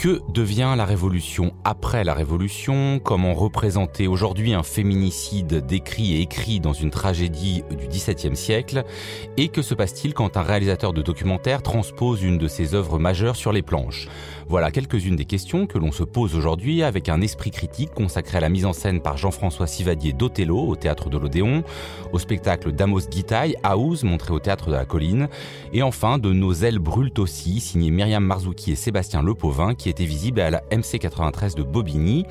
Que devient la révolution après la révolution? Comment représenter aujourd'hui un féminicide décrit et écrit dans une tragédie du XVIIe siècle? Et que se passe-t-il quand un réalisateur de documentaire transpose une de ses œuvres majeures sur les planches? Voilà quelques-unes des questions que l'on se pose aujourd'hui avec un esprit critique consacré à la mise en scène par Jean-François Sivadier d'Othello au théâtre de l'Odéon, au spectacle d'Amos Guitaille, House, montré au théâtre de la Colline, et enfin de Nos ailes brûlent aussi, signé Myriam Marzouki et Sébastien Lepauvin, qui était visible à la MC93 de Bobigny.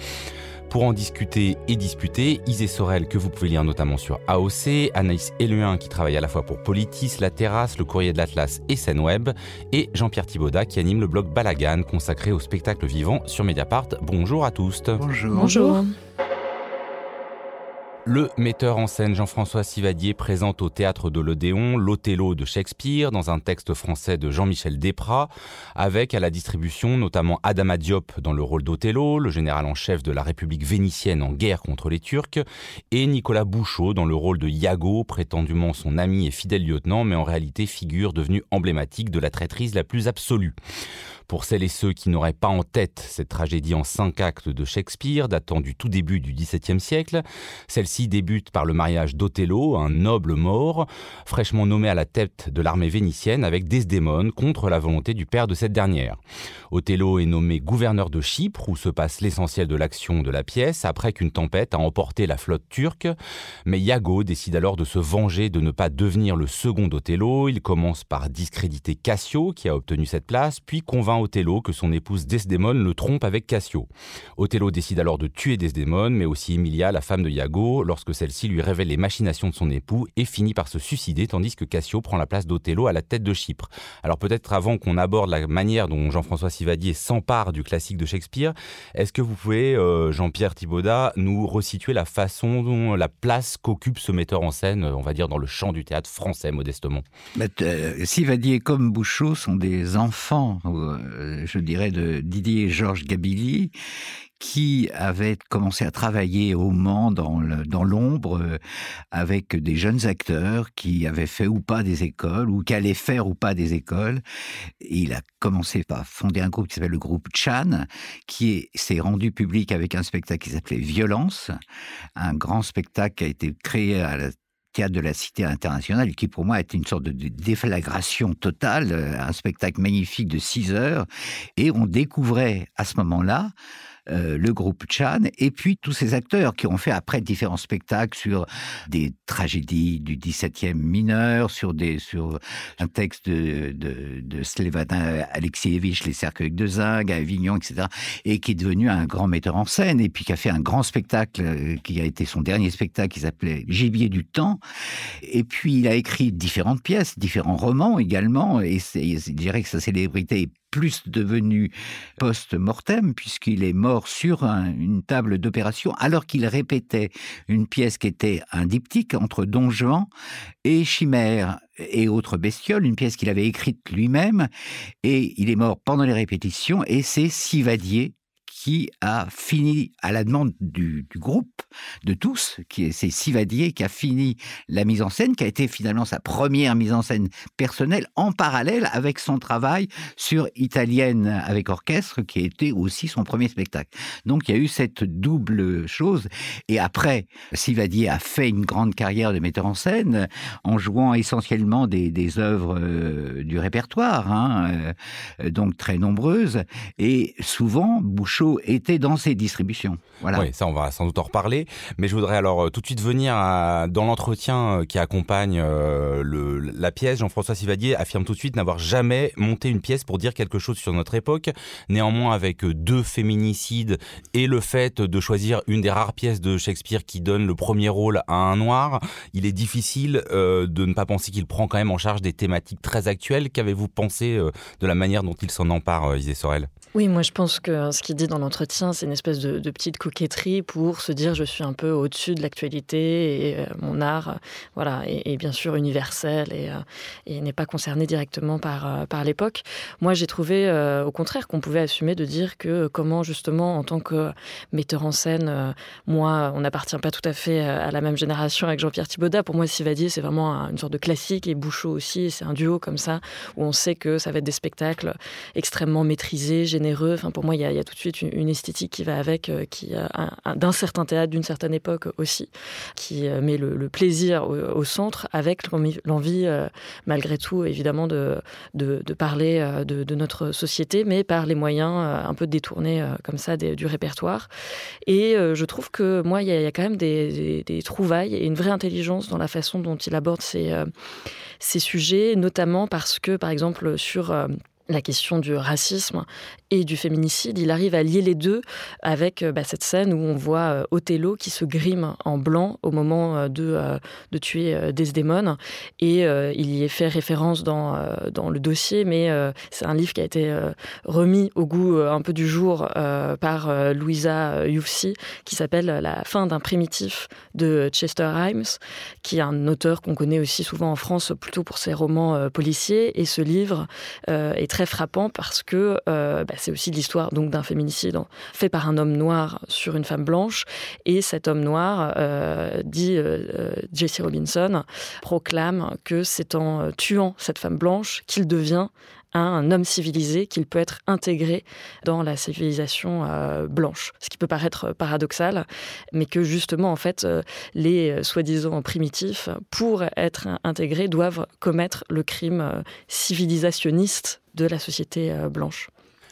Pour en discuter et disputer, Isée Sorel, que vous pouvez lire notamment sur AOC, Anaïs Eluin, qui travaille à la fois pour Politis, La Terrasse, Le Courrier de l'Atlas et Scène et Jean-Pierre Thibaudat, qui anime le blog Balagan, consacré au spectacle vivant sur Mediapart. Bonjour à tous. Bonjour. Bonjour. Le metteur en scène Jean-François Sivadier présente au théâtre de l'Odéon l'Othello de Shakespeare dans un texte français de Jean-Michel Desprats, avec à la distribution notamment Adama Diop dans le rôle d'Othello, le général en chef de la République vénitienne en guerre contre les Turcs, et Nicolas Bouchot dans le rôle de Iago, prétendument son ami et fidèle lieutenant, mais en réalité figure devenue emblématique de la traîtrise la plus absolue. Pour celles et ceux qui n'auraient pas en tête cette tragédie en cinq actes de Shakespeare datant du tout début du XVIIe siècle, celle-ci débute par le mariage d'Othello, un noble mort, fraîchement nommé à la tête de l'armée vénitienne avec Desdémone contre la volonté du père de cette dernière. Othello est nommé gouverneur de Chypre où se passe l'essentiel de l'action de la pièce après qu'une tempête a emporté la flotte turque, mais Iago décide alors de se venger de ne pas devenir le second Othello. Il commence par discréditer Cassio qui a obtenu cette place, puis convainc Othello que son épouse Desdémone le trompe avec Cassio. Othello décide alors de tuer Desdémone, mais aussi Emilia, la femme de Iago, lorsque celle-ci lui révèle les machinations de son époux et finit par se suicider tandis que Cassio prend la place d'Othello à la tête de Chypre. Alors peut-être avant qu'on aborde la manière dont Jean-François Sivadier s'empare du classique de Shakespeare, est-ce que vous pouvez, euh, Jean-Pierre Thibaudat, nous resituer la façon dont la place qu'occupe ce metteur en scène, on va dire dans le champ du théâtre français modestement? Euh, Sivadier comme Bouchot sont des enfants euh, je dirais, de Didier Georges Gabilly, qui avait commencé à travailler au Mans dans l'ombre euh, avec des jeunes acteurs qui avaient fait ou pas des écoles ou qui allaient faire ou pas des écoles. Il a commencé par fonder un groupe qui s'appelle le groupe Chan, qui s'est rendu public avec un spectacle qui s'appelait Violence, un grand spectacle qui a été créé à la théâtre de la Cité internationale, qui pour moi était une sorte de déflagration totale, euh, un spectacle magnifique de six heures, et on découvrait à ce moment-là euh, le groupe Chan, et puis tous ces acteurs qui ont fait après différents spectacles sur des tragédies du 17e mineur, sur, des, sur un texte de, de, de Slevatin Alexievich, Les cercueils de Zinc, à Avignon, etc., et qui est devenu un grand metteur en scène, et puis qui a fait un grand spectacle, euh, qui a été son dernier spectacle, qui s'appelait Gibier du temps, et puis il a écrit différentes pièces, différents romans également, et je dirais que sa célébrité est plus devenu post-mortem, puisqu'il est mort sur une table d'opération, alors qu'il répétait une pièce qui était un diptyque entre Don Juan et Chimère et autres bestioles, une pièce qu'il avait écrite lui-même, et il est mort pendant les répétitions, et c'est Sivadier a fini, à la demande du, groupe, de tous, qui c'est Sivadier qui a fini la mise en scène, qui a été finalement sa première mise en scène personnelle, en parallèle avec son travail sur Italienne avec orchestre, qui a été aussi son premier spectacle. Donc il y a eu cette double chose. Et après, Sivadier a fait une grande carrière de metteur en scène, en jouant essentiellement des, des œuvres euh, du répertoire, hein, euh, donc très nombreuses, et souvent Bouchot était dans ses distributions. Voilà. Oui, ça on va sans doute en reparler. Mais je voudrais alors euh, tout de suite venir dans l'entretien euh, qui accompagne euh, le, la pièce. Jean-François Sivadier affirme tout de suite n'avoir jamais monté une pièce pour dire quelque chose sur notre époque. Néanmoins, avec deux féminicides et le fait de choisir une des rares pièces de Shakespeare qui donne le premier rôle à un noir, il est difficile de ne pas penser qu'il prend quand même en charge des thématiques très actuelles. Qu'avez-vous pensé de la manière dont il s'en empare, Isée Sorel? Oui, moi je pense que ce qu'il dit dans dans l'entretien, c'est une espèce de, petite coquetterie pour se dire je suis un peu au-dessus de l'actualité et mon art, voilà, est, bien sûr universel et, et n'est pas concerné directement par, par l'époque. Moi, j'ai trouvé au contraire qu'on pouvait assumer de dire que comment justement en tant que metteur en scène, moi, on n'appartient pas tout à fait à la même génération avec Jean-Pierre Thibaudat. Pour moi, Sivadier, c'est vraiment une sorte de classique et Bouchot aussi. C'est un duo comme ça où on sait que ça va être des spectacles extrêmement maîtrisés, généreux. Enfin, pour moi, il y a, tout de suite une, esthétique qui va avec, euh, qui d'un certain théâtre, d'une certaine époque aussi, qui euh, met le, plaisir au, centre avec l'envie, euh, malgré tout, évidemment, de, de, parler de, notre société, mais par les moyens un peu détournés comme ça du répertoire. Et je trouve que moi, il y, a, quand même des, des, trouvailles et une vraie intelligence dans la façon dont il aborde ces, ces sujets, notamment parce que, par exemple, sur la question du racisme et du féminicide, il arrive à lier les deux avec euh, bah, cette scène où on voit euh, Othello qui se grime en blanc au moment euh, de, de tuer Desdemone. Et il y est fait référence dans, dans le dossier, mais c'est un livre qui a été remis au goût un peu du jour par Louisa Youfsi, qui s'appelle La fin d'un primitif de Chester Himes, qui est un auteur qu'on connaît aussi souvent en France plutôt pour ses romans policiers. Et ce livre est très frappant parce que bah, c'est aussi l'histoire donc d'un féminicide fait par un homme noir sur une femme blanche. Et cet homme noir, euh, dit euh, euh, Jesse Robinson, proclame que c'est en tuant cette femme blanche qu'il devient un homme civilisé, qu'il peut être intégré dans la civilisation blanche. Ce qui peut paraître paradoxal, mais que justement, en fait, les soi-disant primitifs, pour être intégrés, doivent commettre le crime civilisationniste de la société blanche.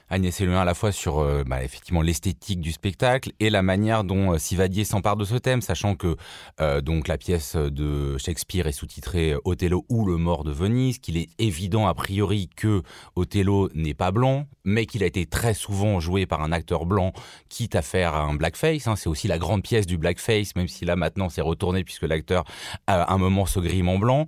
Agnès Eloin à la fois sur euh, bah, effectivement l'esthétique du spectacle et la manière dont euh, Sivadier s'empare de ce thème, sachant que euh, donc la pièce de Shakespeare est sous-titrée Othello ou le mort de Venise, qu'il est évident a priori que Othello n'est pas blanc, mais qu'il a été très souvent joué par un acteur blanc, quitte à faire un blackface. Hein. C'est aussi la grande pièce du blackface, même si là maintenant c'est retourné puisque l'acteur à un moment se grime en blanc.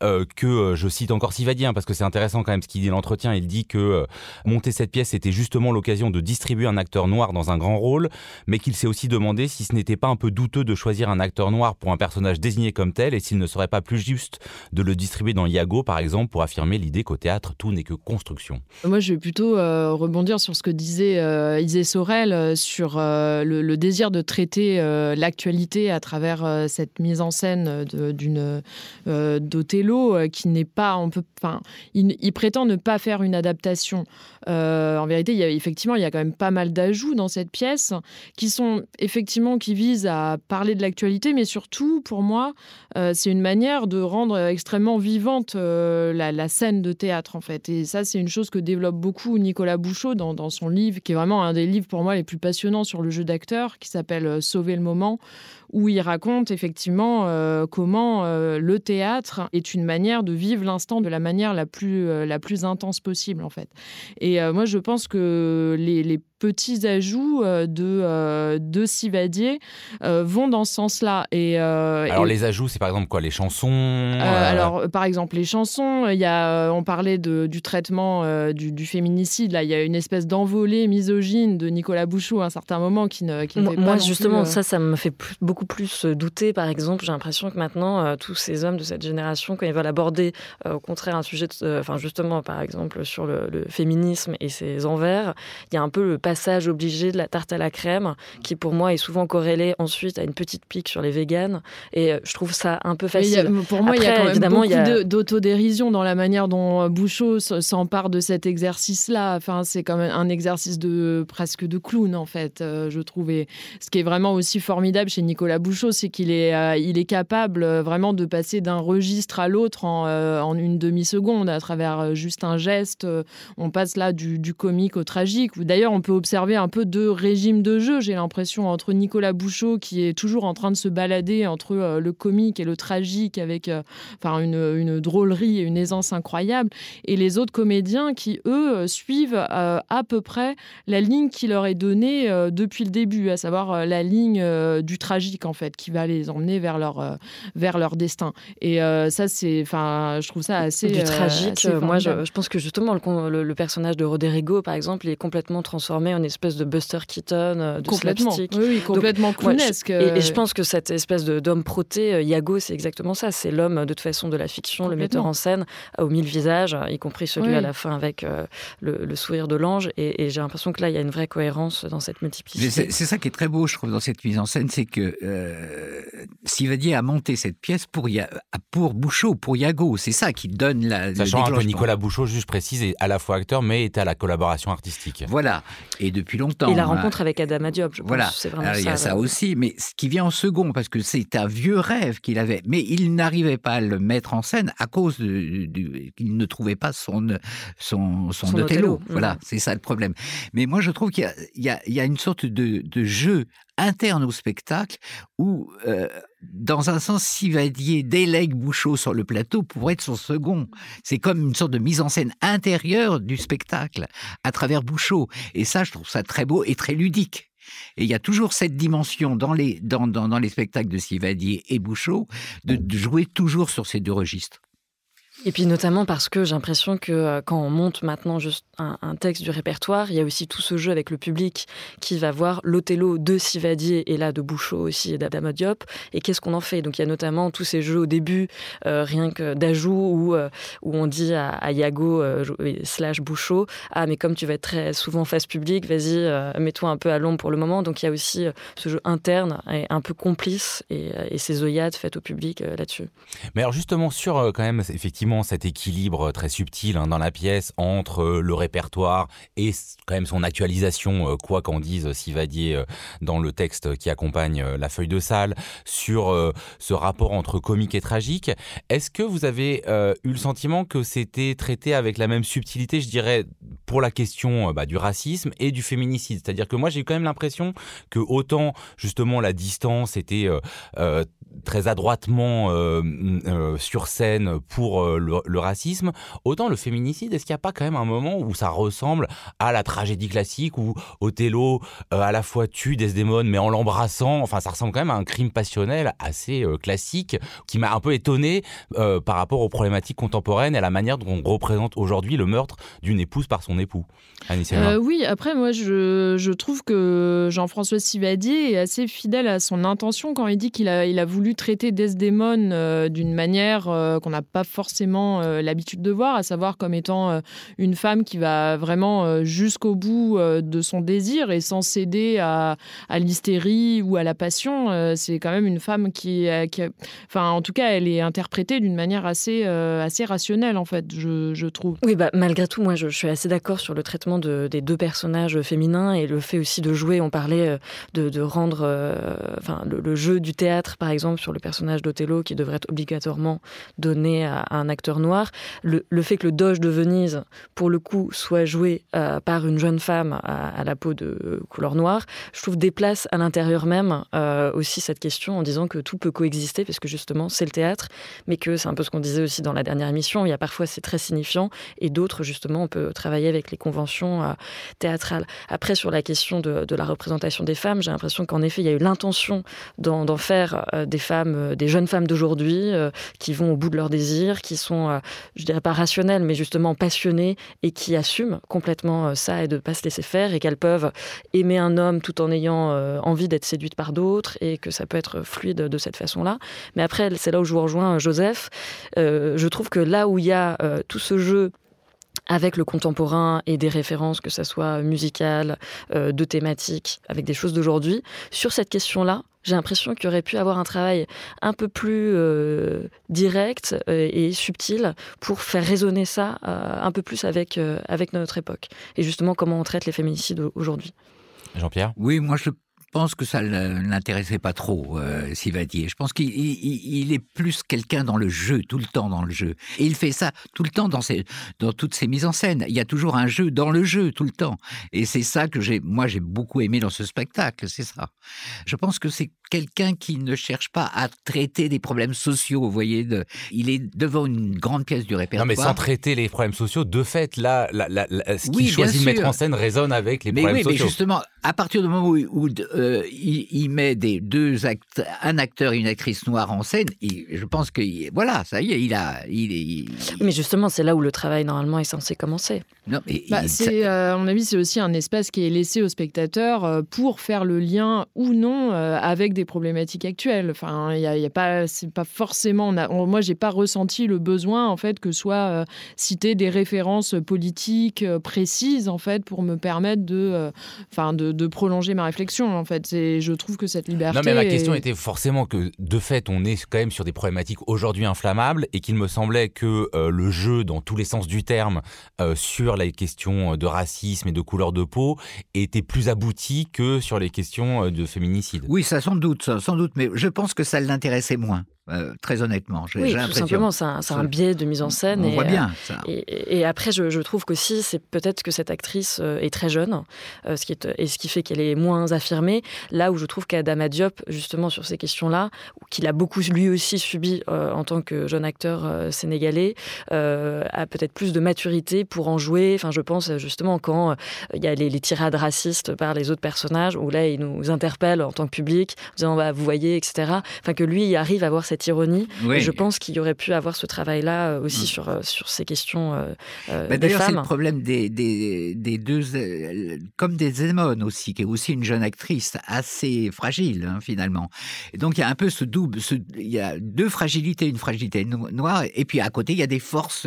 que je cite encore Sivadier hein, parce que c'est intéressant quand même ce qu'il dit l'entretien. Il dit que monter cette pièce c'était justement l'occasion de distribuer un acteur noir dans un grand rôle, mais qu'il s'est aussi demandé si ce n'était pas un peu douteux de choisir un acteur noir pour un personnage désigné comme tel et s'il ne serait pas plus juste de le distribuer dans Iago, par exemple, pour affirmer l'idée qu'au théâtre, tout n'est que construction. Moi, je vais plutôt euh, rebondir sur ce que disait euh, Isée Sorel euh, sur le, désir de traiter l'actualité à travers cette mise en scène d'une d'Othello qui n'est pas, il, prétend ne pas faire une adaptation. en vérité, il y a, effectivement, il y a quand même pas mal d'ajouts dans cette pièce qui sont effectivement qui visent à parler de l'actualité, mais surtout, pour moi, euh, c'est une manière de rendre extrêmement vivante euh, la, scène de théâtre, en fait. Et ça, c'est une chose que développe beaucoup Nicolas Bouchot dans, dans, son livre, qui est vraiment un des livres pour moi les plus passionnants sur le jeu d'acteur, qui s'appelle euh, Sauver le moment, où il raconte effectivement comment le théâtre est une manière de vivre l'instant de la manière la plus, la plus intense possible, en fait. Et moi, je pense que les, petits ajouts euh, de, euh, de Sivadier euh, vont dans ce sens-là. Et, alors les ajouts, c'est par exemple quoi Les chansons Alors par exemple les chansons, il y a, on parlait de, du traitement du, féminicide, là il y a une espèce d'envolée misogyne de Nicolas Bouchou à un certain moment qui ne, qui moi, moi justement ça, ça me fait beaucoup plus douter par exemple. J'ai l'impression que maintenant tous ces hommes de cette génération, quand ils veulent aborder au contraire un sujet, enfin justement par exemple sur le, le féminisme et ses envers, il y a un peu le passage obligé de la tarte à la crème, qui pour moi est souvent corrélé ensuite à une petite pique sur les véganes. Et euh, je trouve ça un peu facile. pour moi, il y a quand même évidemment, beaucoup d'autodérision dans la manière dont euh, Bouchot s'empare de cet exercice-là. Enfin, c'est quand même un exercice de presque de clown en fait, euh, je trouvais. Ce qui est vraiment aussi formidable chez Nicolas Bouchot, c'est qu'il est, il est capable vraiment de passer d'un registre à l'autre en, en, une demi-seconde à travers juste un geste. On passe là du, du comique au tragique. D'ailleurs, on peut observer un peu deux régimes de jeu, j'ai l'impression, entre Nicolas Bouchot, qui est toujours en train de se balader entre euh, le comique et le tragique, avec euh, enfin, une, une, drôlerie et une aisance incroyable, et les autres comédiens qui, eux, euh, suivent à peu près la ligne qui leur est donnée depuis le début, à savoir la ligne du tragique, en fait, qui va les emmener vers leur, vers leur destin. Et ça, c'est, enfin, je trouve ça assez. Du tragique, moi, je, je, pense que justement, le, le, le personnage de Roderigo, par exemple, est complètement transformé transformé en espèce de Buster Keaton, de complètement. slapstick. Oui, oui complètement clownesque. et, et, je pense que cette espèce d'homme proté, Yago, c'est exactement ça. C'est l'homme, de toute façon, de la fiction, le metteur en scène, aux mille visages, y compris celui oui. à la fin avec le, le, sourire de l'ange. Et, et j'ai l'impression que là, il y a une vraie cohérence dans cette multiplicité. C'est ça qui est très beau, je trouve, dans cette mise en scène, c'est que euh, Sivadier a monté cette pièce pour, pour Bouchot, pour Yago. C'est ça qui donne la. Sachant que Nicolas Bouchot, juste précise, est à la fois acteur, mais est à la collaboration artistique. Voilà. Et depuis longtemps. Et la rencontre avec Adam Diop, je voilà. Vraiment Alors, il y a ça, ça aussi, mais ce qui vient en second, parce que c'est un vieux rêve qu'il avait, mais il n'arrivait pas à le mettre en scène à cause qu'il ne trouvait pas son son, son, son Othello. Othello. Voilà, mmh. c'est ça le problème. Mais moi, je trouve qu'il y, y, y a, une sorte de, de jeu interne au spectacle où, euh, dans un sens, Sivadier délègue Bouchot sur le plateau pour être son second. C'est comme une sorte de mise en scène intérieure du spectacle à travers Bouchot. Et ça, je trouve ça très beau et très ludique. Et il y a toujours cette dimension dans les, dans, dans, dans les spectacles de Sivadier et Bouchot de, de jouer toujours sur ces deux registres. Et puis notamment parce que j'ai l'impression que euh, quand on monte maintenant juste un, texte du répertoire, il y a aussi tout ce jeu avec le public qui va voir l'Othello de Sivadier et là de Bouchot aussi et d'Adama Diop. Et qu'est-ce qu'on en fait? Donc il y a notamment tous ces jeux au début, euh, rien que d'ajout, où, euh, où on dit à, à euh, slash Bouchot, ah mais comme tu vas être très souvent face publique, vas-y, mets-toi un peu à l'ombre pour le moment. Donc il y a aussi ce jeu interne et un peu complice et, et ces œillades faites au public là-dessus. Mais alors justement sur quand même effectivement cet équilibre très subtil hein, dans la pièce entre le répertoire et quand même son actualisation, quoi qu'en dise Sivadier dans le texte qui accompagne la feuille de salle, sur euh, ce rapport entre comique et tragique. Est-ce que vous avez euh, eu le sentiment que c'était traité avec la même subtilité, je dirais, pour la question bah, du racisme et du féminicide? C'est-à-dire que moi j'ai eu quand même l'impression que autant justement la distance était euh, euh, très adroitement euh, euh, sur scène pour euh, le, racisme, autant le féminicide, est-ce qu'il n'y a pas quand même un moment où ça ressemble à la tragédie classique où Othello à la fois tue Desdemone mais en l'embrassant, enfin ça ressemble quand même à un crime passionnel assez classique qui m'a un peu étonné par rapport aux problématiques contemporaines et à la manière dont on représente aujourd'hui le meurtre d'une épouse par son époux. oui, après moi je, je trouve que Jean-François Sivadier est assez fidèle à son intention quand il dit qu'il a, il a voulu traiter Desdemone euh, d'une manière euh, qu'on n'a pas forcément euh, l'habitude de voir, à savoir comme étant une femme qui va vraiment jusqu'au bout de son désir et sans céder à, l'hystérie ou à la passion. C'est quand même une femme qui, enfin en tout cas, elle est interprétée d'une manière assez, assez rationnelle en fait, je, trouve. Oui, bah, malgré tout, moi je, suis assez d'accord sur le traitement de, des deux personnages féminins et le fait aussi de jouer. On parlait de, rendre, enfin le jeu du théâtre par exemple sur le personnage d'Othello qui devrait être obligatoirement donné à, un acteur noir. Le, le fait que le Doge de Venise, pour le coup, soit joué euh, par une jeune femme à, la peau de couleur noire, je trouve déplace à l'intérieur même euh, aussi cette question en disant que tout peut coexister parce que justement c'est le théâtre, mais que c'est un peu ce qu'on disait aussi dans la dernière émission. Il y a parfois c'est très signifiant et d'autres justement on peut travailler avec les conventions euh, théâtrales. Après sur la question de, de la représentation des femmes, j'ai l'impression qu'en effet il y a eu l'intention d'en faire euh, des femmes, euh, des jeunes femmes d'aujourd'hui euh, qui vont au bout de leurs désirs, qui sont, euh, je dirais pas rationnelles, mais justement passionnées et qui assument complètement ça et de pas se laisser faire et qu'elles peuvent aimer un homme tout en ayant envie d'être séduite par d'autres et que ça peut être fluide de cette façon-là. Mais après, c'est là où je vous rejoins, Joseph. Je trouve que là où il y a tout ce jeu avec le contemporain et des références, que ce soit musicales, euh, de thématiques, avec des choses d'aujourd'hui. Sur cette question-là, j'ai l'impression qu'il aurait pu avoir un travail un peu plus euh, direct euh, et subtil pour faire résonner ça euh, un peu plus avec, euh, avec notre époque. Et justement, comment on traite les féminicides aujourd'hui. Jean-Pierre? Oui, moi je pense que ça ne l'intéressait pas trop, euh, Sivadier. Je pense qu'il il, il est plus quelqu'un dans le jeu, tout le temps dans le jeu. Et il fait ça tout le temps dans, toutes ses mises en scène. Il y a toujours un jeu dans le jeu, tout le temps. Et c'est ça que moi, j'ai beaucoup aimé dans ce spectacle, c'est ça. Je pense que c'est quelqu'un qui ne cherche pas à traiter des problèmes sociaux, vous voyez. De, il est devant une grande pièce du répertoire. Non, mais sans traiter les problèmes sociaux, de fait, là, ce qu'il choisit de mettre en scène résonne avec les problèmes sociaux. Mais justement, à partir du moment où, euh, il, met des deux actes, un acteur et une actrice noire en scène, je pense que voilà, ça y est, il a, il, Mais justement, c'est là où le travail normalement est censé commencer. Non, mais bah, c'est, euh, à mon avis, c'est aussi un espace qui est laissé aux spectateurs euh, pour faire le lien ou non avec des problématiques actuelles. Enfin, il y, a, pas, c'est pas forcément. On moi, j'ai pas ressenti le besoin en fait que soit citer des références politiques précises en fait pour me permettre de, enfin, de de prolonger ma réflexion, en fait. Je trouve que cette liberté. Non, mais ma question était forcément que, de fait, on est quand même sur des problématiques aujourd'hui inflammables et qu'il me semblait que euh, le jeu, dans tous les sens du terme, euh, sur les questions de racisme et de couleur de peau, était plus abouti que sur les questions euh, de féminicide. Oui, ça sans sans doute, mais je pense que ça l'intéressait moins. Euh, très honnêtement. Oui, tout simplement, c'est un, biais de mise en scène. On voit bien euh, ça. Et, après, je, trouve qu'aussi, c'est peut-être que cette actrice euh, est très jeune, ce qui est, et ce qui fait qu'elle est moins affirmée. Là où je trouve qu'Adama Diop, justement, sur ces questions-là, qu'il a beaucoup lui aussi subi en tant que jeune acteur sénégalais, a peut-être plus de maturité pour en jouer. Enfin, je pense justement quand il y a les, tirades racistes par les autres personnages, où là, il nous interpelle en tant que public, en disant, bah, vous voyez, etc. Enfin, que lui, il arrive à avoir cette ironie. Je pense qu'il y aurait pu avoir ce travail-là euh, aussi mm. sur, euh, sur ces questions euh, bah, des D'ailleurs, c'est le problème des, des, des, deux, comme des Zemmour aussi, qui est aussi une jeune actrice assez fragile hein, finalement. Et donc il y a un peu ce double, il y a deux fragilités, une fragilité noire, et puis à côté il y a des forces.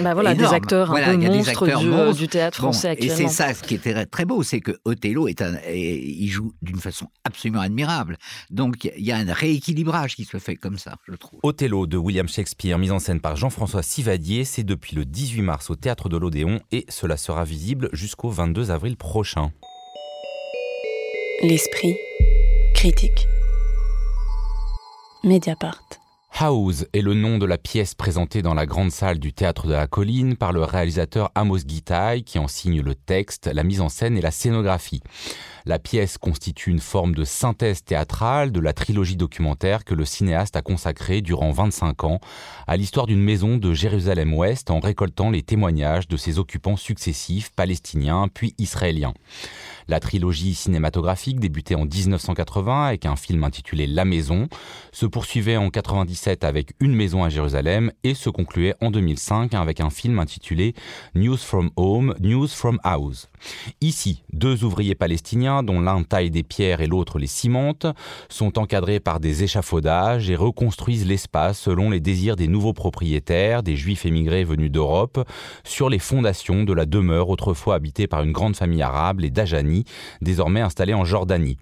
bah voilà, des acteurs un peu monstres du, théâtre français actuellement. Et c'est ça ce qui était très beau, c'est que Othello est un, il joue d'une façon absolument admirable. Donc il y a un rééquilibrage qui se fait comme ça je trouve. Othello de William Shakespeare, mise en scène par Jean-François Sivadier, c'est depuis le 18 mars au Théâtre de l'Odéon et cela sera visible jusqu'au 22 avril prochain. L'esprit critique. Mediapart. House est le nom de la pièce présentée dans la grande salle du Théâtre de la Colline par le réalisateur Amos Gitaï qui en signe le texte, la mise en scène et la scénographie. La pièce constitue une forme de synthèse théâtrale de la trilogie documentaire que le cinéaste a consacrée durant 25 ans à l'histoire d'une maison de Jérusalem-Ouest en récoltant les témoignages de ses occupants successifs palestiniens puis israéliens. La trilogie cinématographique débutait en 1980 avec un film intitulé La Maison, se poursuivait en 97 avec Une maison à Jérusalem et se concluait en 2005 avec un film intitulé News from Home, News from House. Ici, deux ouvriers palestiniens, dont l'un taille des pierres et l'autre les cimente, sont encadrés par des échafaudages et reconstruisent l'espace selon les désirs des nouveaux propriétaires, des juifs émigrés venus d'Europe, sur les fondations de la demeure autrefois habitée par une grande famille arabe, les Dajani, désormais installé en Jordanie.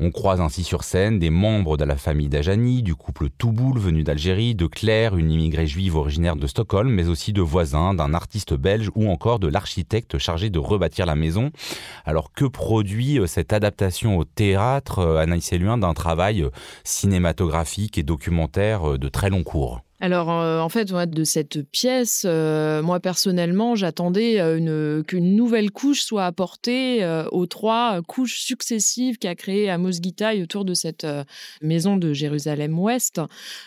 On croise ainsi sur scène des membres de la famille d'Ajani, du couple Touboul venu d'Algérie, de Claire, une immigrée juive originaire de Stockholm, mais aussi de voisins, d'un artiste belge ou encore de l'architecte chargé de rebâtir la maison. Alors que produit euh, cette adaptation au théâtre, euh, Anaïs Eluin, d'un travail euh, cinématographique et documentaire de très long cours alors, euh, en fait, de cette pièce, euh, moi personnellement, j'attendais euh, qu'une nouvelle couche soit apportée aux trois couches successives qu'a créé Amos Gitaï autour de cette maison de Jérusalem-Ouest.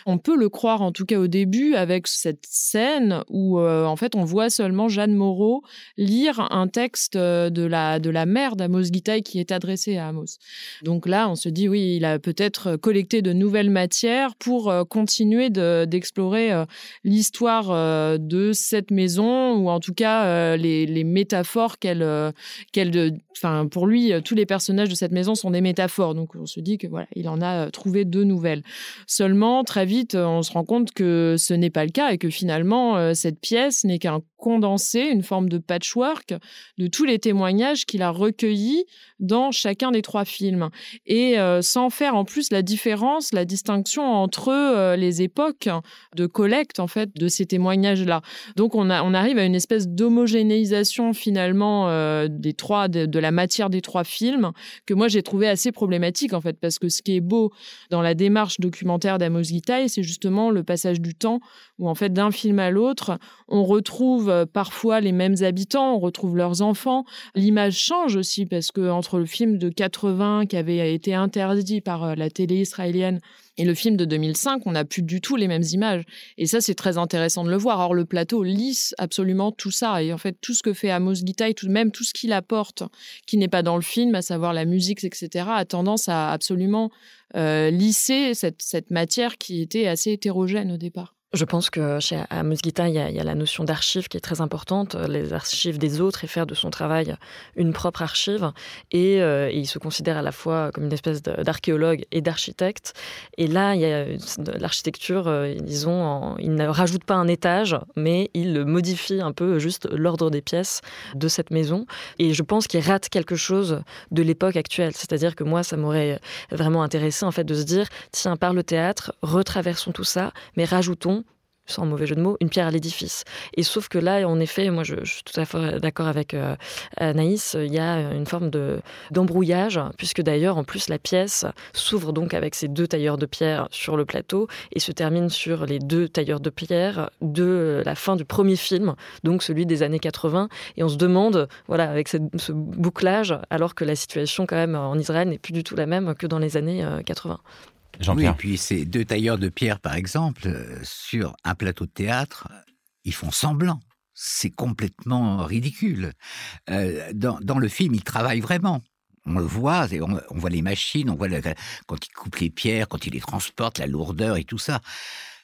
On peut le croire, en tout cas au début, avec cette scène où, en fait, on voit seulement Jeanne Moreau lire un texte de la, de la mère d'Amos Gitaï qui est adressé à Amos. Donc là, on se dit, oui, il a peut-être collecté de nouvelles matières pour continuer d'explorer euh, l'histoire euh, de cette maison ou en tout cas euh, les, métaphores qu'elle, qu'elle, enfin pour lui, tous les personnages de cette maison sont des métaphores. Donc on se dit que voilà, il en a trouvé deux nouvelles. Seulement très vite, on se rend compte que ce n'est pas le cas et que finalement cette pièce n'est qu'un condensé, une forme de patchwork de tous les témoignages qu'il a recueillis dans chacun des trois films. Et sans faire en plus la différence, la distinction entre les époques de collecte en fait de ces témoignages-là. Donc on, a, on arrive à une espèce d'homogénéisation finalement euh, des trois de, la matière des trois films que moi j'ai trouvé assez problématique en fait parce que ce qui est beau dans la démarche documentaire d'Amos Gitaï, c'est justement le passage du temps où en fait d'un film à l'autre, on retrouve euh, parfois les mêmes habitants, on retrouve leurs enfants. L'image change aussi parce que entre le film de 80 qui avait été interdit par euh, la télé israélienne et le film de 2005, on n'a plus du tout les mêmes images. Et ça, c'est très intéressant de le voir. Or, le plateau lisse absolument tout ça. Et en fait, tout ce que fait Amos Gitaï, tout même tout ce qu'il apporte, qui n'est pas dans le film, à savoir la musique, etc., a tendance à absolument euh, lisser cette matière qui était assez hétérogène au départ. Je pense que chez Amos Guita, il, y a la notion d'archive qui est très importante, les archives des autres et faire de son travail une propre archive. Et, euh, il se considère à la fois comme une espèce d'archéologue et d'architecte. Et là, l'architecture, euh, disons, en, il ne rajoute pas un étage, mais il modifie un peu juste l'ordre des pièces de cette maison. Et je pense qu'il rate quelque chose de l'époque actuelle. C'est-à-dire que moi, ça m'aurait vraiment intéressé en fait de se dire, tiens, par le théâtre, retraversons tout ça, mais rajoutons sans mauvais jeu de mots, une pierre à l'édifice. Et sauf que là, en effet, moi je, suis tout à fait d'accord avec euh, Anaïs, il y a une forme de, d'embrouillage, puisque d'ailleurs, en plus, la pièce s'ouvre donc avec ces deux tailleurs de pierre sur le plateau et se termine sur les deux tailleurs de pierre de la fin du premier film, donc celui des années 80. Et on se demande, voilà, avec ce bouclage, alors que la situation quand même en Israël n'est plus du tout la même que dans les années 80. Oui, et puis ces deux tailleurs de pierre, par exemple, euh, sur un plateau de théâtre, ils font semblant. C'est complètement ridicule. Euh, dans, le film, ils travaillent vraiment. On le voit, on, on voit les machines, on voit quand ils coupent les pierres, quand ils les transportent, la lourdeur et tout ça.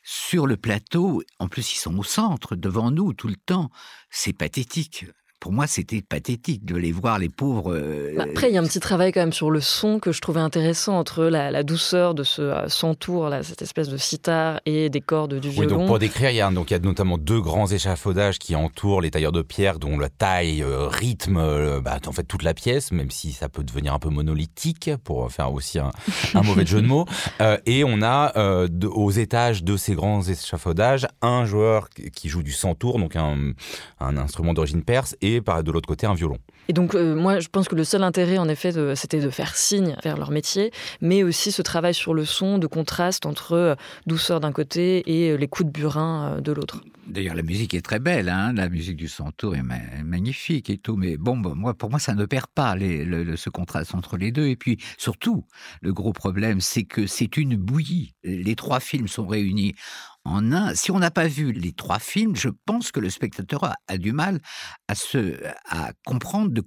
Sur le plateau, en plus, ils sont au centre, devant nous, tout le temps. C'est pathétique pour moi, c'était pathétique de les voir, les pauvres. Euh... Bah après, il y a un petit travail quand même sur le son que je trouvais intéressant entre la, la douceur de ce euh, centour, là, cette espèce de sitar et des cordes du violon. Oui, donc pour décrire, il y, a, donc, il y a notamment deux grands échafaudages qui entourent les tailleurs de pierre, dont la taille euh, rythme euh, bah, en fait toute la pièce, même si ça peut devenir un peu monolithique pour faire aussi un, un mauvais jeu de mots. Euh, et on a euh, de, aux étages de ces grands échafaudages un joueur qui joue du centour, donc un, un instrument d'origine perse, et par de l'autre côté un violon. Et donc, euh, moi, je pense que le seul intérêt, en effet, c'était de faire signe vers leur métier, mais aussi ce travail sur le son, de contraste entre euh, douceur d'un côté et euh, les coups de burin de l'autre. D'ailleurs, la musique est très belle, hein la musique du Centaure est ma magnifique et tout, mais bon, bon, moi, pour moi, ça ne perd pas les, le, le, ce contraste entre les deux. Et puis, surtout, le gros problème, c'est que c'est une bouillie. Les trois films sont réunis en un. Si on n'a pas vu les trois films, je pense que le spectateur a, du mal à se à comprendre de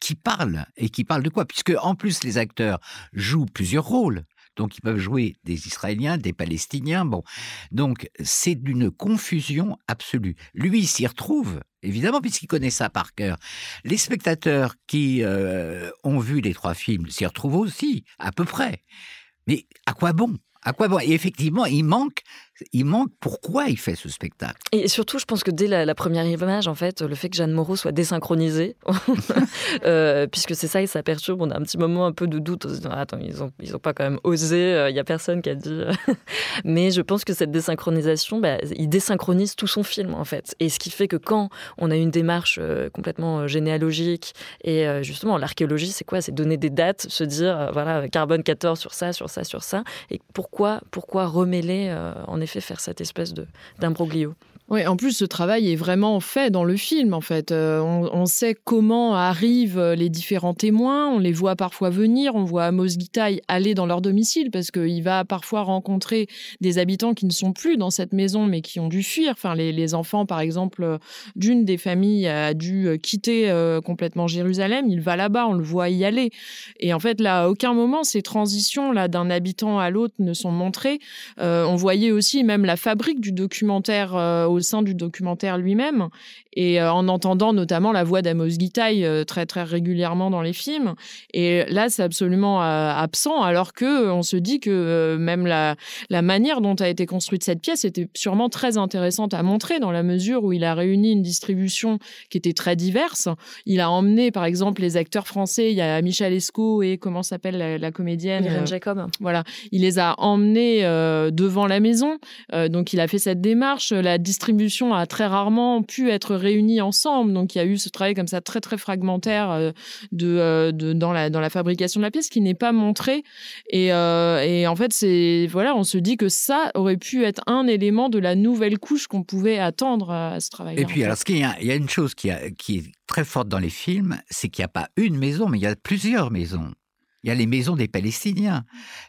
qui parle et qui parle de quoi, puisque en plus les acteurs jouent plusieurs rôles. Donc ils peuvent jouer des Israéliens, des Palestiniens. Bon, donc c'est d'une confusion absolue. Lui s'y retrouve évidemment puisqu'il connaît ça par cœur. Les spectateurs qui euh, ont vu les trois films s'y retrouvent aussi à peu près. Mais à quoi bon? À quoi bon? Et effectivement, il manque, il manque pourquoi il fait ce spectacle? Et surtout, je pense que dès la, première image, en fait, le fait que Jeanne Moreau soit désynchronisée, euh, puisque c'est ça et ça perturbe, on a un petit moment un peu de doute. Disant, Attends, ils ont, ils ont pas quand même osé. Il euh, y a personne qui a dit. Mais je pense que cette désynchronisation, bah, il désynchronise tout son film, en fait. Et ce qui fait que quand on a une démarche euh, complètement généalogique et euh, justement l'archéologie, c'est quoi? C'est donner des dates, se dire euh, voilà carbone 14 sur ça, sur ça, sur ça. Et pourquoi, pourquoi remêler euh, en effet faire cette espèce d'imbroglio oui, en plus, ce travail est vraiment fait dans le film, en fait. Euh, on, sait comment arrivent les différents témoins, on les voit parfois venir, on voit Amos Gitaï aller dans leur domicile, parce qu'il va parfois rencontrer des habitants qui ne sont plus dans cette maison, mais qui ont dû fuir. Enfin, les, enfants, par exemple, d'une des familles a dû quitter euh, complètement Jérusalem, il va là-bas, on le voit y aller. Et en fait, là, à aucun moment, ces transitions-là d'un habitant à l'autre ne sont montrées. Euh, on voyait aussi même la fabrique du documentaire euh, au sein du documentaire lui-même. Et en entendant notamment la voix d'Amos Gitaï très très régulièrement dans les films. Et là, c'est absolument absent, alors que on se dit que même la, la manière dont a été construite cette pièce était sûrement très intéressante à montrer dans la mesure où il a réuni une distribution qui était très diverse. Il a emmené, par exemple, les acteurs français. Il y a Michel Esco et comment s'appelle la, comédienne Irène Jacob. Voilà, il les a emmenés devant la maison. donc, il a fait cette démarche. La distribution a très rarement pu être réunie ensemble. Donc, il y a eu ce travail comme ça très très fragmentaire de, de dans la dans la fabrication de la pièce qui n'est pas montré. Et, et en fait, c'est voilà, on se dit que ça aurait pu être un élément de la nouvelle couche qu'on pouvait attendre à ce travail. Et puis, alors, ce qu'il y, a, il y a une chose qui, a, qui est très forte dans les films, c'est qu'il n'y a pas une maison, mais il y a plusieurs maisons. Il y a les maisons des Palestiniens.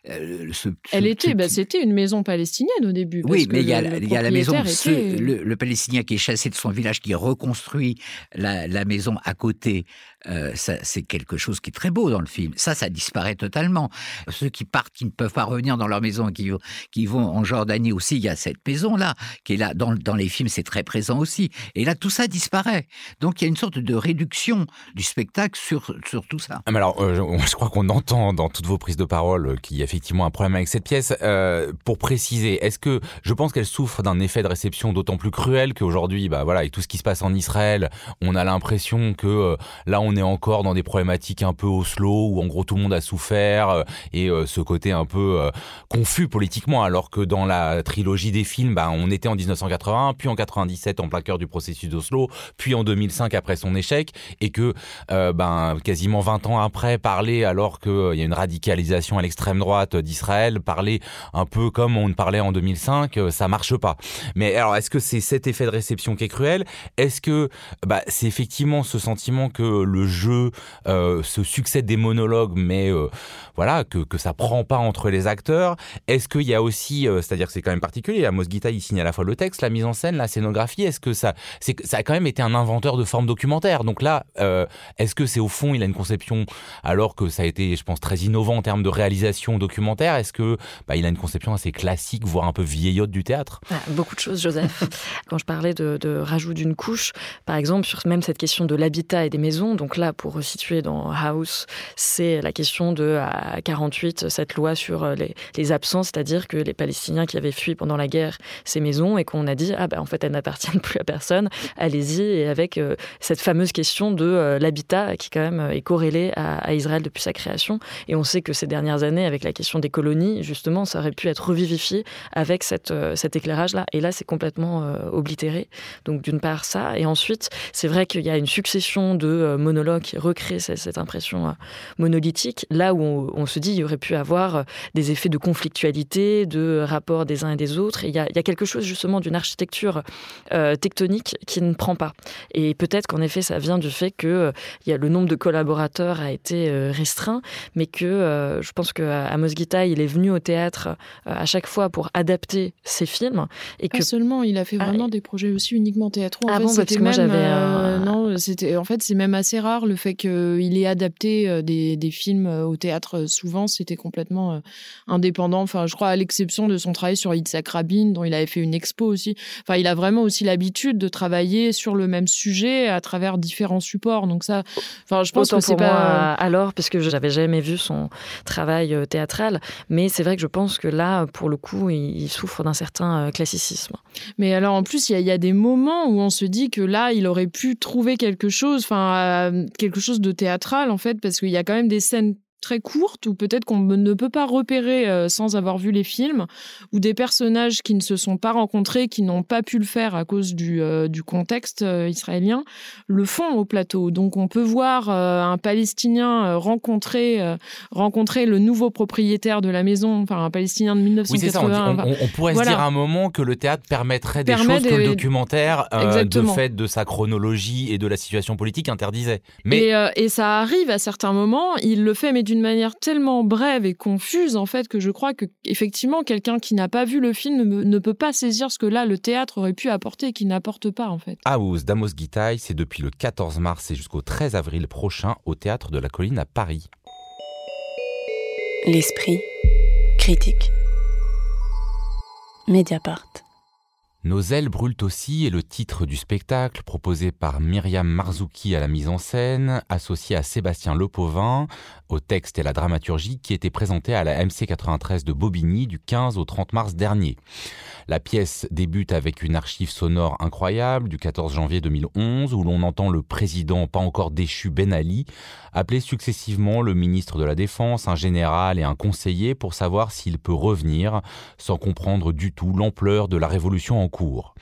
Euh, Elle était, bah, c'était une maison palestinienne au début. oui, mais il y, a, la maison, le, Palestinien qui est chassé de son village, qui reconstruit la, la maison à côté euh, c'est quelque chose qui est très beau dans le film. Ça, ça disparaît totalement. Ceux qui partent, qui ne peuvent pas revenir dans leur maison, qui, qui vont en Jordanie aussi, il y a cette maison-là, qui est là, dans, dans les films, c'est très présent aussi. Et là, tout ça disparaît. Donc, il y a une sorte de réduction du spectacle sur, sur tout ça. Ah, mais alors, euh, je, crois qu'on entend dans toutes vos prises de parole euh, qu'il y a effectivement un problème avec cette pièce. pour préciser, est-ce que je pense qu'elle souffre d'un effet de réception d'autant plus cruel qu'aujourd'hui, bah voilà, avec tout ce qui se passe en Israël, on a l'impression que là, on on est encore dans des problématiques un peu Oslo où en gros tout le monde a souffert euh, et euh, ce côté un peu euh, confus politiquement alors que dans la trilogie des films bah, on était en 1981 puis en 97 en plein cœur du processus d'Oslo puis en 2005 après son échec et que ben quasiment 20 ans après parler alors qu'il y a une radicalisation à l'extrême droite d'Israël parler un peu comme on parlait en 2005 ça marche pas. Mais alors est-ce que c'est cet effet de réception qui est cruel? Est-ce que bah, c'est effectivement ce sentiment que le jeu euh, se succède des monologues, mais euh, voilà que, que ça prend pas entre les acteurs. Est-ce qu'il y a aussi, euh, c'est-à-dire que c'est quand même particulier, Amos Guita il signe à la fois le texte, la mise en scène, la scénographie. Est-ce que ça, c'est ça a quand même été un inventeur de forme documentaire. Donc là, est-ce que c'est au fond il a une conception alors que ça a été, je pense, très innovant en termes de réalisation documentaire? Est-ce que bah, il a une conception assez classique, voire un peu vieillotte du théâtre? Ah, Beaucoup de choses, Joseph. Quand je parlais de, de rajout d'une couche, par exemple sur même cette question de l'habitat et des maisons, donc là, pour resituer dans House, c'est la question de à 48 cette loi sur euh, les, absences, c'est-à-dire que les Palestiniens qui avaient fui pendant la guerre ces maisons et qu'on a dit ah ben en fait elles n'appartiennent plus à personne, allez-y. Et avec euh, cette fameuse question de euh, l'habitat qui quand même est corrélé à, Israël depuis sa création. Et on sait que ces dernières années avec la question des colonies justement ça aurait pu être revivifié avec cette, cet éclairage là et là c'est complètement oblitéré. Donc d'une part ça. Et ensuite c'est vrai qu'il y a une succession de monologues qui recrée cette, impression euh, monolithique, là où on, se dit il y aurait pu avoir euh, des effets de conflictualité, de rapport des uns et des autres. Et il y a, quelque chose justement d'une architecture euh, tectonique qui ne prend pas. Et peut-être qu'en effet, ça vient du fait que il y a le nombre de collaborateurs a été restreint, mais que je pense que Amos Gita, il est venu au théâtre à chaque fois pour adapter ses films. Et que... seulement, il a fait ah, vraiment des projets aussi uniquement théâtraux. En ah fait, parce que moi j'avais. non, c'était en fait c'est même assez rare le fait qu'il ait adapté euh, des, des, films euh, au théâtre euh, souvent, c'était complètement indépendant. Enfin, je crois à l'exception de son travail sur Yitzhak Rabin, dont il avait fait une expo aussi. Enfin, il a vraiment aussi l'habitude de travailler sur le même sujet à travers différents supports. Donc ça, enfin, je pense que c'est pas alors parce que je n'avais jamais vu son travail théâtral, mais c'est vrai que je pense que là, pour le coup, il, souffre d'un certain classicisme. Mais alors, en plus, il y, y, a des moments où on se dit que là, il aurait pu trouver quelque chose, enfin, quelque chose de théâtral en fait, parce qu'il y a quand même des scènes très courte ou peut-être qu'on ne peut pas repérer euh, sans avoir vu les films ou des personnages qui ne se sont pas rencontrés, qui n'ont pas pu le faire à cause du, euh, du contexte euh, israélien, le font au plateau. Donc on peut voir un Palestinien rencontrer, rencontrer le nouveau propriétaire de la maison, enfin un Palestinien de 1980. Oui, on, pourrait se dire à un moment que le théâtre permettrait des choses que le documentaire, de fait de sa chronologie et de la situation politique, interdisait. Mais... Et, et ça arrive à certains moments, il le fait, mais d'une manière tellement brève et confuse en fait que je crois que effectivement quelqu'un qui n'a pas vu le film ne, peut pas saisir ce que là le théâtre aurait pu apporter et qui n'apporte pas en fait. House d'Amos Gitaï, c'est depuis le 14 mars et jusqu'au 13 avril prochain au théâtre de la Colline à Paris. L'esprit critique. Mediapart. Nos ailes brûlent aussi est le titre du spectacle proposé par Myriam Marzouki à la mise en scène, associé à Sébastien Lepauvin au texte et la dramaturgie qui était présenté à la MC 93 de Bobigny du 15 au 30 mars dernier. La pièce débute avec une archive sonore incroyable du 14 janvier 2011 où l'on entend le président pas encore déchu Ben Ali appeler successivement le ministre de la Défense, un général et un conseiller pour savoir s'il peut revenir sans comprendre du tout l'ampleur de la révolution en cours.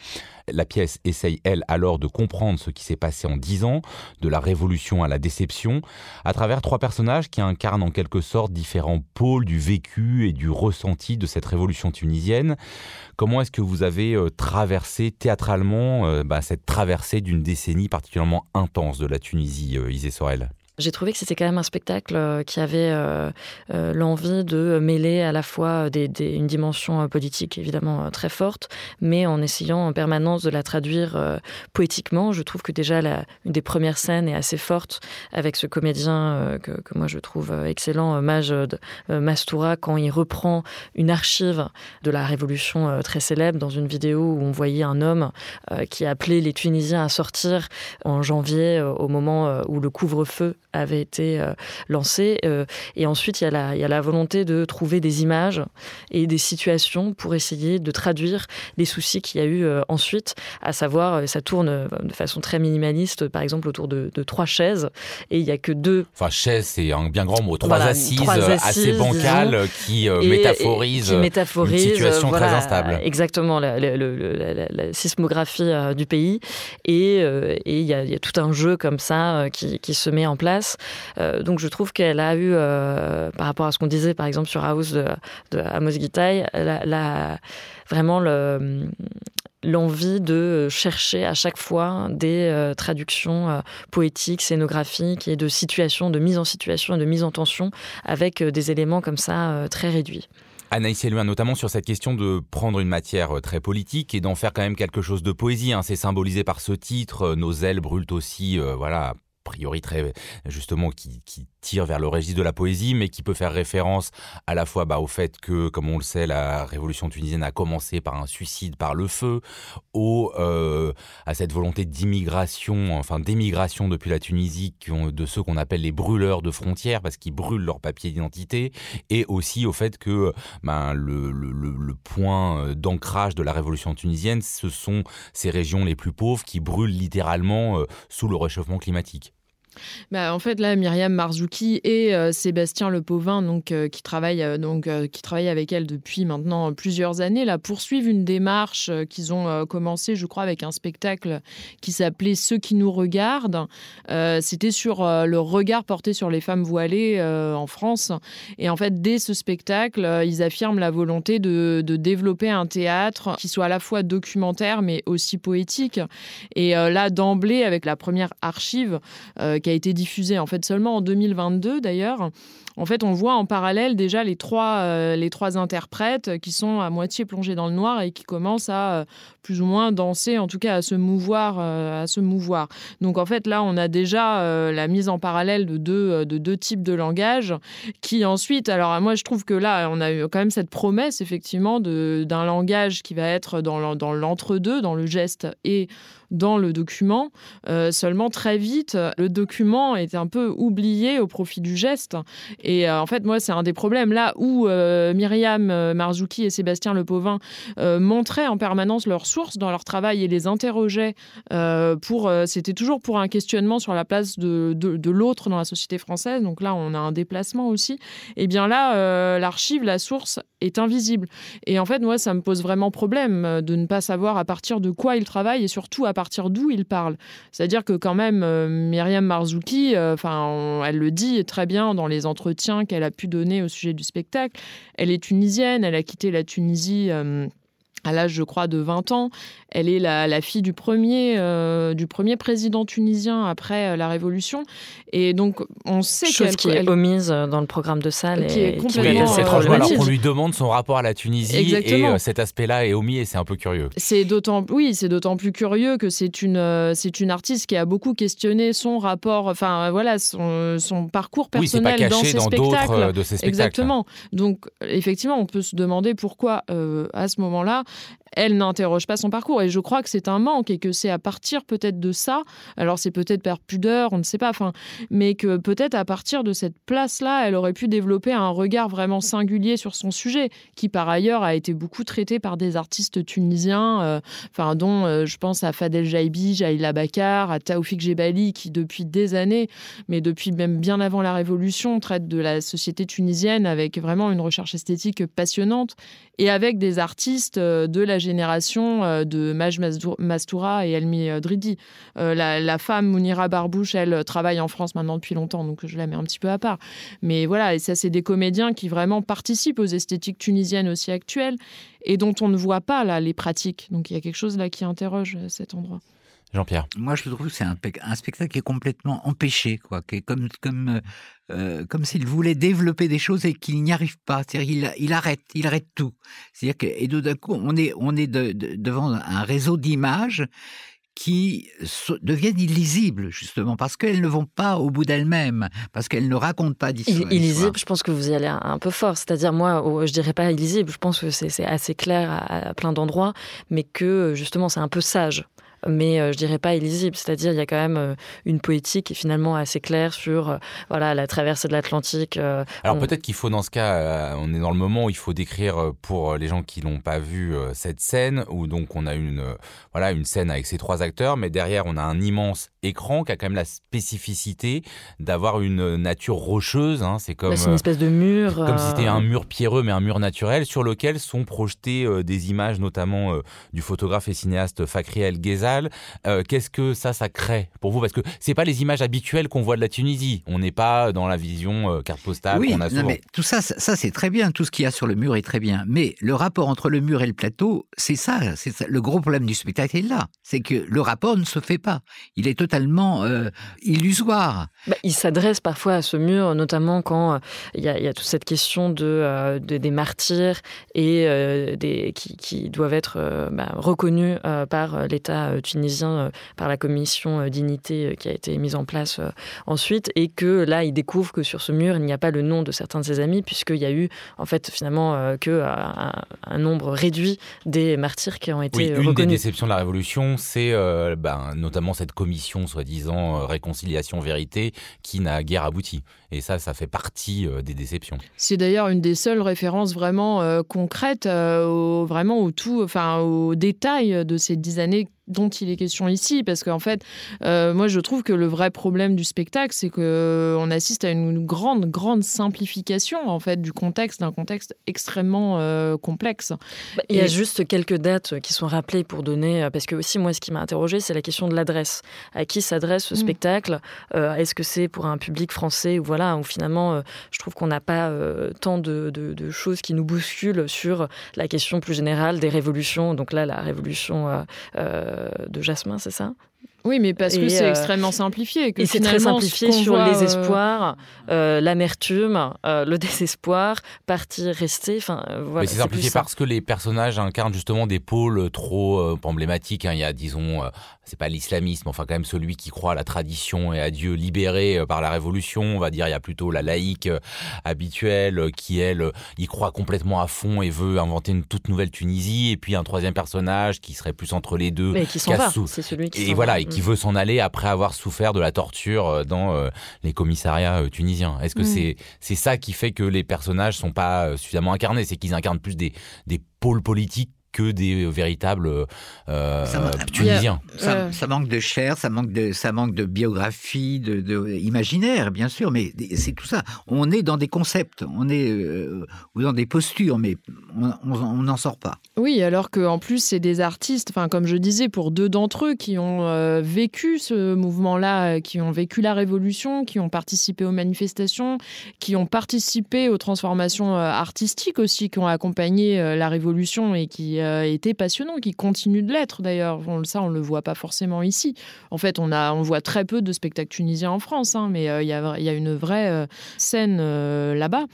La pièce essaye, elle, alors de comprendre ce qui s'est passé en dix ans, de la révolution à la déception, à travers trois personnages qui incarnent en quelque sorte différents pôles du vécu et du ressenti de cette révolution tunisienne. Comment est-ce que vous avez euh, traversé théâtralement euh, bah, cette traversée d'une décennie particulièrement intense de la Tunisie, euh, Isée Sorel? J'ai trouvé que c'était quand même un spectacle euh, qui avait euh, euh, l'envie de mêler à la fois une dimension politique évidemment très forte, mais en essayant en permanence de la traduire poétiquement. Je trouve que déjà la, une des premières scènes est assez forte avec ce comédien que, moi je trouve excellent, Majd Mastoura, quand il reprend une archive de la Révolution très célèbre dans une vidéo où on voyait un homme qui appelait les Tunisiens à sortir en janvier au moment où le couvre-feu avait été euh, lancé. Euh, et ensuite, il y, a la, il y a la volonté de trouver des images et des situations pour essayer de traduire les soucis qu'il y a eu euh, ensuite, à savoir, ça tourne de façon très minimaliste, par exemple, autour de, trois chaises, et il n'y a que deux... Enfin, chaise, c'est un bien grand mot, trois, assises, assez bancales qui, métaphorisent une situation très instable. Exactement, la, la, sismographie du pays. Et, et il, y a, il, y a, tout un jeu comme ça qui, qui se met en place euh, donc je trouve qu'elle a eu, euh, par rapport à ce qu'on disait par exemple sur House de, de Amos Gitaï, vraiment l'envie de chercher à chaque fois des euh, traductions poétiques, scénographiques et de situations, de mise en situation et de mise en tension avec des éléments comme ça très réduits. Anaïs Elouin, notamment sur cette question de prendre une matière très politique et d'en faire quand même quelque chose de poésie. Hein. C'est symbolisé par ce titre, Nos ailes brûlent aussi, voilà, priori très justement qui, tire vers le registre de la poésie, mais qui peut faire référence à la fois bah, au fait que, comme on le sait, la révolution tunisienne a commencé par un suicide par le feu, au, euh, à cette volonté d'immigration, enfin d'émigration depuis la Tunisie, de ceux qu'on appelle les brûleurs de frontières, parce qu'ils brûlent leurs papiers d'identité, et aussi au fait que ben, le, point d'ancrage de la révolution tunisienne, ce sont ces régions les plus pauvres qui brûlent littéralement euh, sous le réchauffement climatique. Bah, en fait, là, Myriam Marzouki et euh, Sébastien Lepauvin, donc, euh, qui, travaillent, euh, donc, qui travaillent avec elle depuis maintenant plusieurs années, là, poursuivent une démarche qu'ils ont commencé, je crois, avec un spectacle qui s'appelait Ceux qui nous regardent. C'était sur le regard porté sur les femmes voilées en France. Et en fait, dès ce spectacle, ils affirment la volonté de, de, développer un théâtre qui soit à la fois documentaire, mais aussi poétique. Et là, d'emblée, avec la première archive, qui a été diffusé en fait seulement en 2022 d'ailleurs. En fait, on voit en parallèle déjà les trois, euh, les trois interprètes qui sont à moitié plongés dans le noir et qui commencent à euh, plus ou moins danser, en tout cas à se mouvoir, euh, à se mouvoir. Donc en fait, là, on a déjà la mise en parallèle de deux, de deux types de langage qui ensuite, alors moi, je trouve que là, on a eu quand même cette promesse effectivement d'un langage qui va être dans l'entre-deux, dans le geste et dans le document. seulement très vite, le document est un peu oublié au profit du geste. Et euh, en fait, moi, c'est un des problèmes. Là où euh, Myriam euh, Marzouki et Sébastien Lepauvin montraient en permanence leurs sources dans leur travail et les interrogeaient pour. C'était toujours pour un questionnement sur la place de, de, l'autre dans la société française. Donc là, on a un déplacement aussi. Et eh bien là, l'archive, la source est invisible. Et en fait, moi, ça me pose vraiment problème de ne pas savoir à partir de quoi il travaille et surtout à partir d'où il parle. C'est-à-dire que quand même, Myriam Marzouki, enfin, elle le dit très bien dans les entretiens qu'elle a pu donner au sujet du spectacle. Elle est tunisienne, elle a quitté la Tunisie. Euh, à l'âge, je crois, de 20 ans. Elle est la, fille du premier, euh, du premier président tunisien après euh, la Révolution. Et donc, on sait qu'elle... qui est omise dans le programme de salle. Qui est complètement... c'est alors qu'on lui demande son rapport à la Tunisie et euh, cet aspect-là est omis et c'est un peu curieux. C'est d'autant... Oui, c'est d'autant plus curieux que c'est une, c'est une artiste qui a beaucoup questionné son rapport, enfin voilà, son, son parcours personnel oui, pas dans ses dans spectacles. de ses spectacles. Exactement. Donc, effectivement, on peut se demander pourquoi, à ce moment-là, elle n'interroge pas son parcours. Et je crois que c'est un manque et que c'est à partir peut-être de ça, alors c'est peut-être par pudeur, on ne sait pas, enfin, mais que peut-être à partir de cette place-là, elle aurait pu développer un regard vraiment singulier sur son sujet, qui par ailleurs a été beaucoup traité par des artistes tunisiens, euh, dont euh, je pense à Fadel Jaibi, Jaïla Bakar, à Taoufik Jebali, qui depuis des années, mais depuis même bien avant la Révolution, traite de la société tunisienne avec vraiment une recherche esthétique passionnante et avec des artistes euh, de la génération euh, de Maj Mastoura et Elmi euh, Dridi. La, femme Mounira Barbouche, elle travaille en France maintenant depuis longtemps, donc je la mets un petit peu à part. Mais voilà, et ça, c'est des comédiens qui vraiment participent aux esthétiques tunisiennes aussi actuelles et dont on ne voit pas là les pratiques. Donc il y a quelque chose là qui interroge cet endroit. Jean-Pierre. Moi, je trouve que c'est un, spectacle qui est complètement empêché, quoi, qui est comme, comme, euh, comme s'il voulait développer des choses et qu'il n'y arrive pas. C'est-à-dire il, arrête, il arrête tout. C'est-à-dire que, et d'un coup, on est, on est devant un réseau d'images qui deviennent illisibles, justement, parce qu'elles ne vont pas au bout d'elles-mêmes, parce qu'elles ne racontent pas d'histoire. Illisible, je pense que vous y allez un peu fort. C'est-à-dire, moi, je dirais pas illisible, je pense que c'est assez clair à plein d'endroits, mais que, justement, c'est un peu sage mais euh, je dirais pas illisible. C'est-à-dire, il y a quand même euh, une poétique qui est finalement assez claire sur euh, voilà la traversée de l'Atlantique. Alors peut-être qu'il faut dans ce cas, on est dans le moment où il faut décrire pour les gens qui n'ont pas vu cette scène où donc on a une voilà une scène avec ces trois acteurs, mais derrière on a un immense écran qui a quand même la spécificité d'avoir une nature rocheuse. Hein. C'est comme bah, une espèce de mur, comme si c'était un mur pierreux mais un mur naturel sur lequel sont projetées des images notamment du photographe et cinéaste Fakri El Gheza euh, qu'est-ce que ça, ça crée pour vous? Parce que c'est pas les images habituelles qu'on voit de la Tunisie. On n'est pas dans la vision euh, carte postale oui, qu'on a souvent. mais tout ça, ça, c'est très bien. Tout ce qu'il y a sur le mur est très bien. Mais le rapport entre le mur et le plateau, c'est ça, Le gros problème du spectacle est là. C'est que le rapport ne se fait pas. Il est totalement euh, illusoire. Bah, il s'adresse parfois à ce mur, notamment quand il y, a toute cette question de, des martyrs et des, qui, doivent être bah, reconnus par l'État tunisien euh, par la commission euh, dignité euh, qui a été mise en place ensuite, et que là, il découvre que sur ce mur, il n'y a pas le nom de certains de ses amis, puisqu'il y a eu, en fait, finalement, que un, nombre réduit des martyrs qui ont été oui, une des déceptions de la Révolution, c'est ben, notamment cette commission, soi-disant, réconciliation-vérité, qui n'a guère abouti. Et ça, ça fait partie des déceptions. C'est d'ailleurs une des seules références vraiment concrètes, au, vraiment au tout, enfin, au détail de ces dix années dont il est question ici, parce qu'en fait, euh, moi je trouve que le vrai problème du spectacle, c'est que euh, on assiste à une grande, grande simplification en fait du contexte, d'un contexte extrêmement euh, complexe. Bah, il y a juste quelques dates qui sont rappelées pour donner, parce que aussi moi ce qui m'a interrogé, c'est la question de l'adresse. À qui s'adresse ce mm. spectacle? Est-ce que c'est pour un public français ou voilà, ou finalement, je trouve qu'on n'a pas tant de, de, choses qui nous bousculent sur la question plus générale des révolutions. Donc là, la révolution de Jasmin, c'est ça? Oui, mais parce que c'est euh, extrêmement simplifié. Que et c'est très simplifié sur les euh, espoirs, euh, l'amertume, le désespoir, partir, rester. Enfin, voilà, mais c'est simplifié parce que les personnages incarnent justement des pôles trop emblématiques. Hein. Il y a, disons, c'est pas l'islamisme, enfin quand même celui qui croit à la tradition et à Dieu libéré par la Révolution. On va dire, il y a plutôt la laïque habituelle qui, elle, y croit complètement à fond et veut inventer une toute nouvelle Tunisie. Et puis un troisième personnage qui serait plus entre les deux. Mais qui s'en va, c'est celui qui Et voilà, qui veut s'en aller après avoir souffert de la torture euh, dans euh, les commissariats euh, tunisiens. Est-ce que mm. c'est c'est ça qui fait que les personnages sont pas suffisamment incarnés? C'est qu'ils incarnent plus des, des pôles politiques que des véritables euh, Tunisiens. Ça, manque de chair, ça manque de, ça manque de biographie, de, de imaginaire, bien sûr, mais c'est tout ça. On est dans des concepts, on est euh, ou dans des postures, mais on n'en sort pas. Oui, alors qu'en plus, c'est des artistes, enfin, comme je disais, pour deux d'entre eux qui ont euh, vécu ce mouvement-là, qui ont vécu la révolution, qui ont participé aux manifestations, qui ont participé aux transformations artistiques aussi, qui ont accompagné la révolution et qui été passionnant, qui continue de l'être d'ailleurs. ça, on ne le voit pas forcément ici. En fait, on, a, on voit très peu de spectacles tunisiens en France, hein, mais euh, il y, a, y, a, une vraie euh, scène euh, là-bas.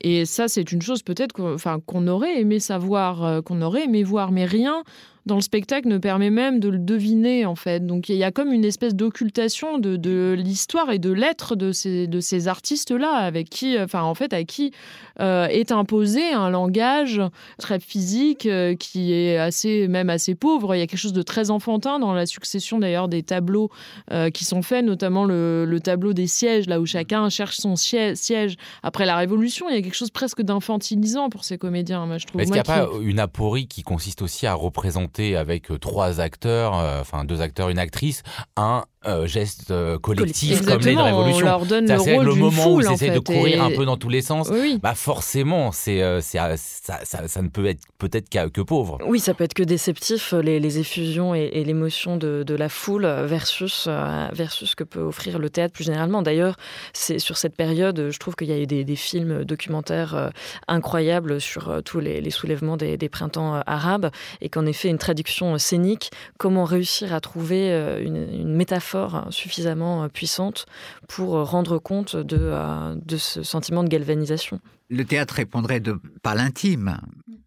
Et ça, c'est une chose peut-être qu'on aurait aimé savoir, qu'on aurait aimé voir, mais rien dans le spectacle ne permet même de le deviner en fait. Donc il y a comme une espèce d'occultation de, de l'histoire et de l'être de ces, de ces artistes-là, avec qui, enfin en fait, à qui euh, est imposé un langage très physique euh, qui est assez, même assez pauvre. Il y a quelque chose de très enfantin dans la succession d'ailleurs des tableaux euh, qui sont faits, notamment le, le, tableau des sièges, là où chacun cherche son siège après la Révolution. Il y a quelque chose presque d'infantilisant pour ces comédiens, moi je trouve. Est-ce qu'il n'y a pas une aporie qui consiste aussi à représenter avec trois acteurs, enfin deux acteurs, une actrice, un euh, geste euh, collectif comme les révolutions. On leur donne le rôle le moment foule, où ils essaient de courir un peu dans tous les sens, oui. bah forcément, c'est, euh, ça, ça, ça, ne peut être peut-être que pauvre. Oui, ça peut être que déceptif, les, les effusions et, et l'émotion de, de, la foule versus, versus ce que peut offrir le théâtre plus généralement. D'ailleurs, c'est sur cette période, je trouve qu'il y a eu des, des films documentaires incroyables sur tous les, les soulèvements des, des, printemps arabes et qu'en effet, une traduction scénique, comment réussir à trouver une, une métaphore suffisamment euh, puissante pour euh, rendre compte de, euh, de ce sentiment de galvanisation. Le théâtre répondrait de, par l'intime.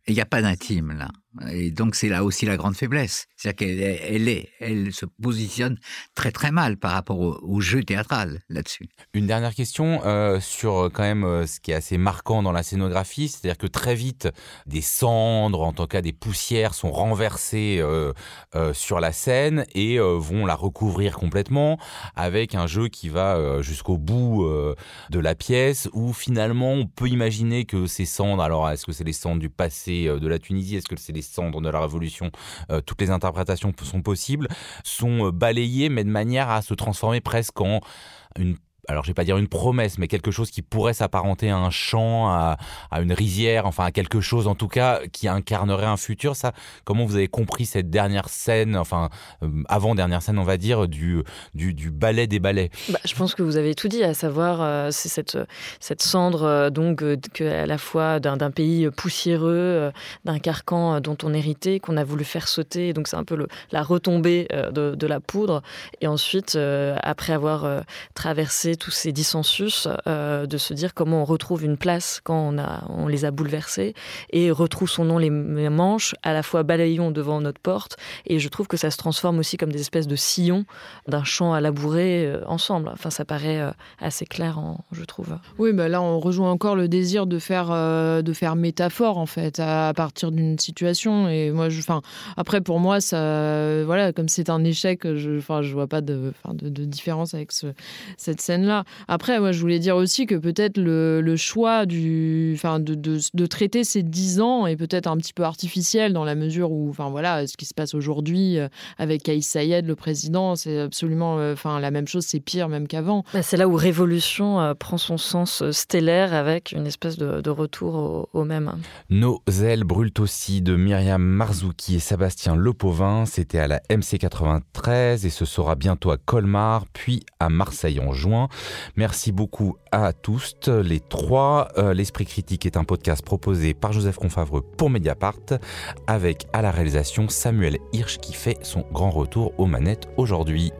Il n'y a pas d'intime là. Et donc c'est là aussi la grande faiblesse. C'est-à-dire qu'elle elle est, elle se positionne très très mal par rapport au, jeu théâtral là-dessus. Une dernière question euh, sur euh, quand même euh, ce qui est assez marquant dans la scénographie, c'est-à-dire que très vite des cendres, en tout cas des poussières, sont renversées sur la scène et vont la recouvrir complètement avec un jeu qui va jusqu'au bout de la pièce où finalement on peut imaginer que ces cendres, alors est-ce que c'est les cendres du passé de la Tunisie, est-ce que c'est cendres de la Révolution, euh, toutes les interprétations sont possibles, sont euh, balayées, mais de manière à se transformer presque en une alors je vais pas dire une promesse, mais quelque chose qui pourrait s'apparenter à un champ, à, une rizière, enfin à quelque chose en tout cas qui incarnerait un futur. Ça, comment vous avez compris cette dernière scène, enfin euh, avant dernière scène, on va dire du du, ballet des ballets? Bah, je pense que vous avez tout dit, à savoir euh, c'est cette cendre euh, donc à la fois d'un pays poussiéreux, d'un carcan dont on héritait, qu'on a voulu faire sauter. Donc c'est un peu la retombée de, la poudre. Et ensuite, après avoir traversé tous ces dissensus euh, de se dire comment on retrouve une place quand on, les a bouleversés et retroussons-nous les, les manches, à la fois balayons devant notre porte et je trouve que ça se transforme aussi comme des espèces de sillons d'un champ à labourer euh, ensemble. Enfin, ça paraît euh, assez clair, je trouve. Oui, bah là, on rejoint encore le désir de faire, de faire métaphore, en fait, à, partir d'une situation. Et moi, je, après, pour moi, ça, voilà, comme c'est un échec, je, enfin, je vois pas de, différence avec ce, cette Après, moi, je voulais dire aussi que peut-être le, le, choix du, enfin, de, de, de traiter ces dix ans est peut-être un petit peu artificiel dans la mesure où, enfin, voilà, ce qui se passe aujourd'hui euh, avec Kaïs Sayed, le président, c'est absolument, euh, enfin, la même chose, c'est pire même qu'avant. C'est là où Révolution euh, prend son sens stellaire avec une espèce de, de retour au, au, même. Nos ailes brûlent aussi de Myriam Marzouki et Sébastien Lepauvin. C'était à la MC 93 et ce sera bientôt à Colmar, puis à Marseille en juin. Merci beaucoup à tous les trois. Euh, L'Esprit critique est un podcast proposé par Joseph Confavreux pour Mediapart avec à la réalisation Samuel Hirsch qui fait son grand retour aux manettes aujourd'hui.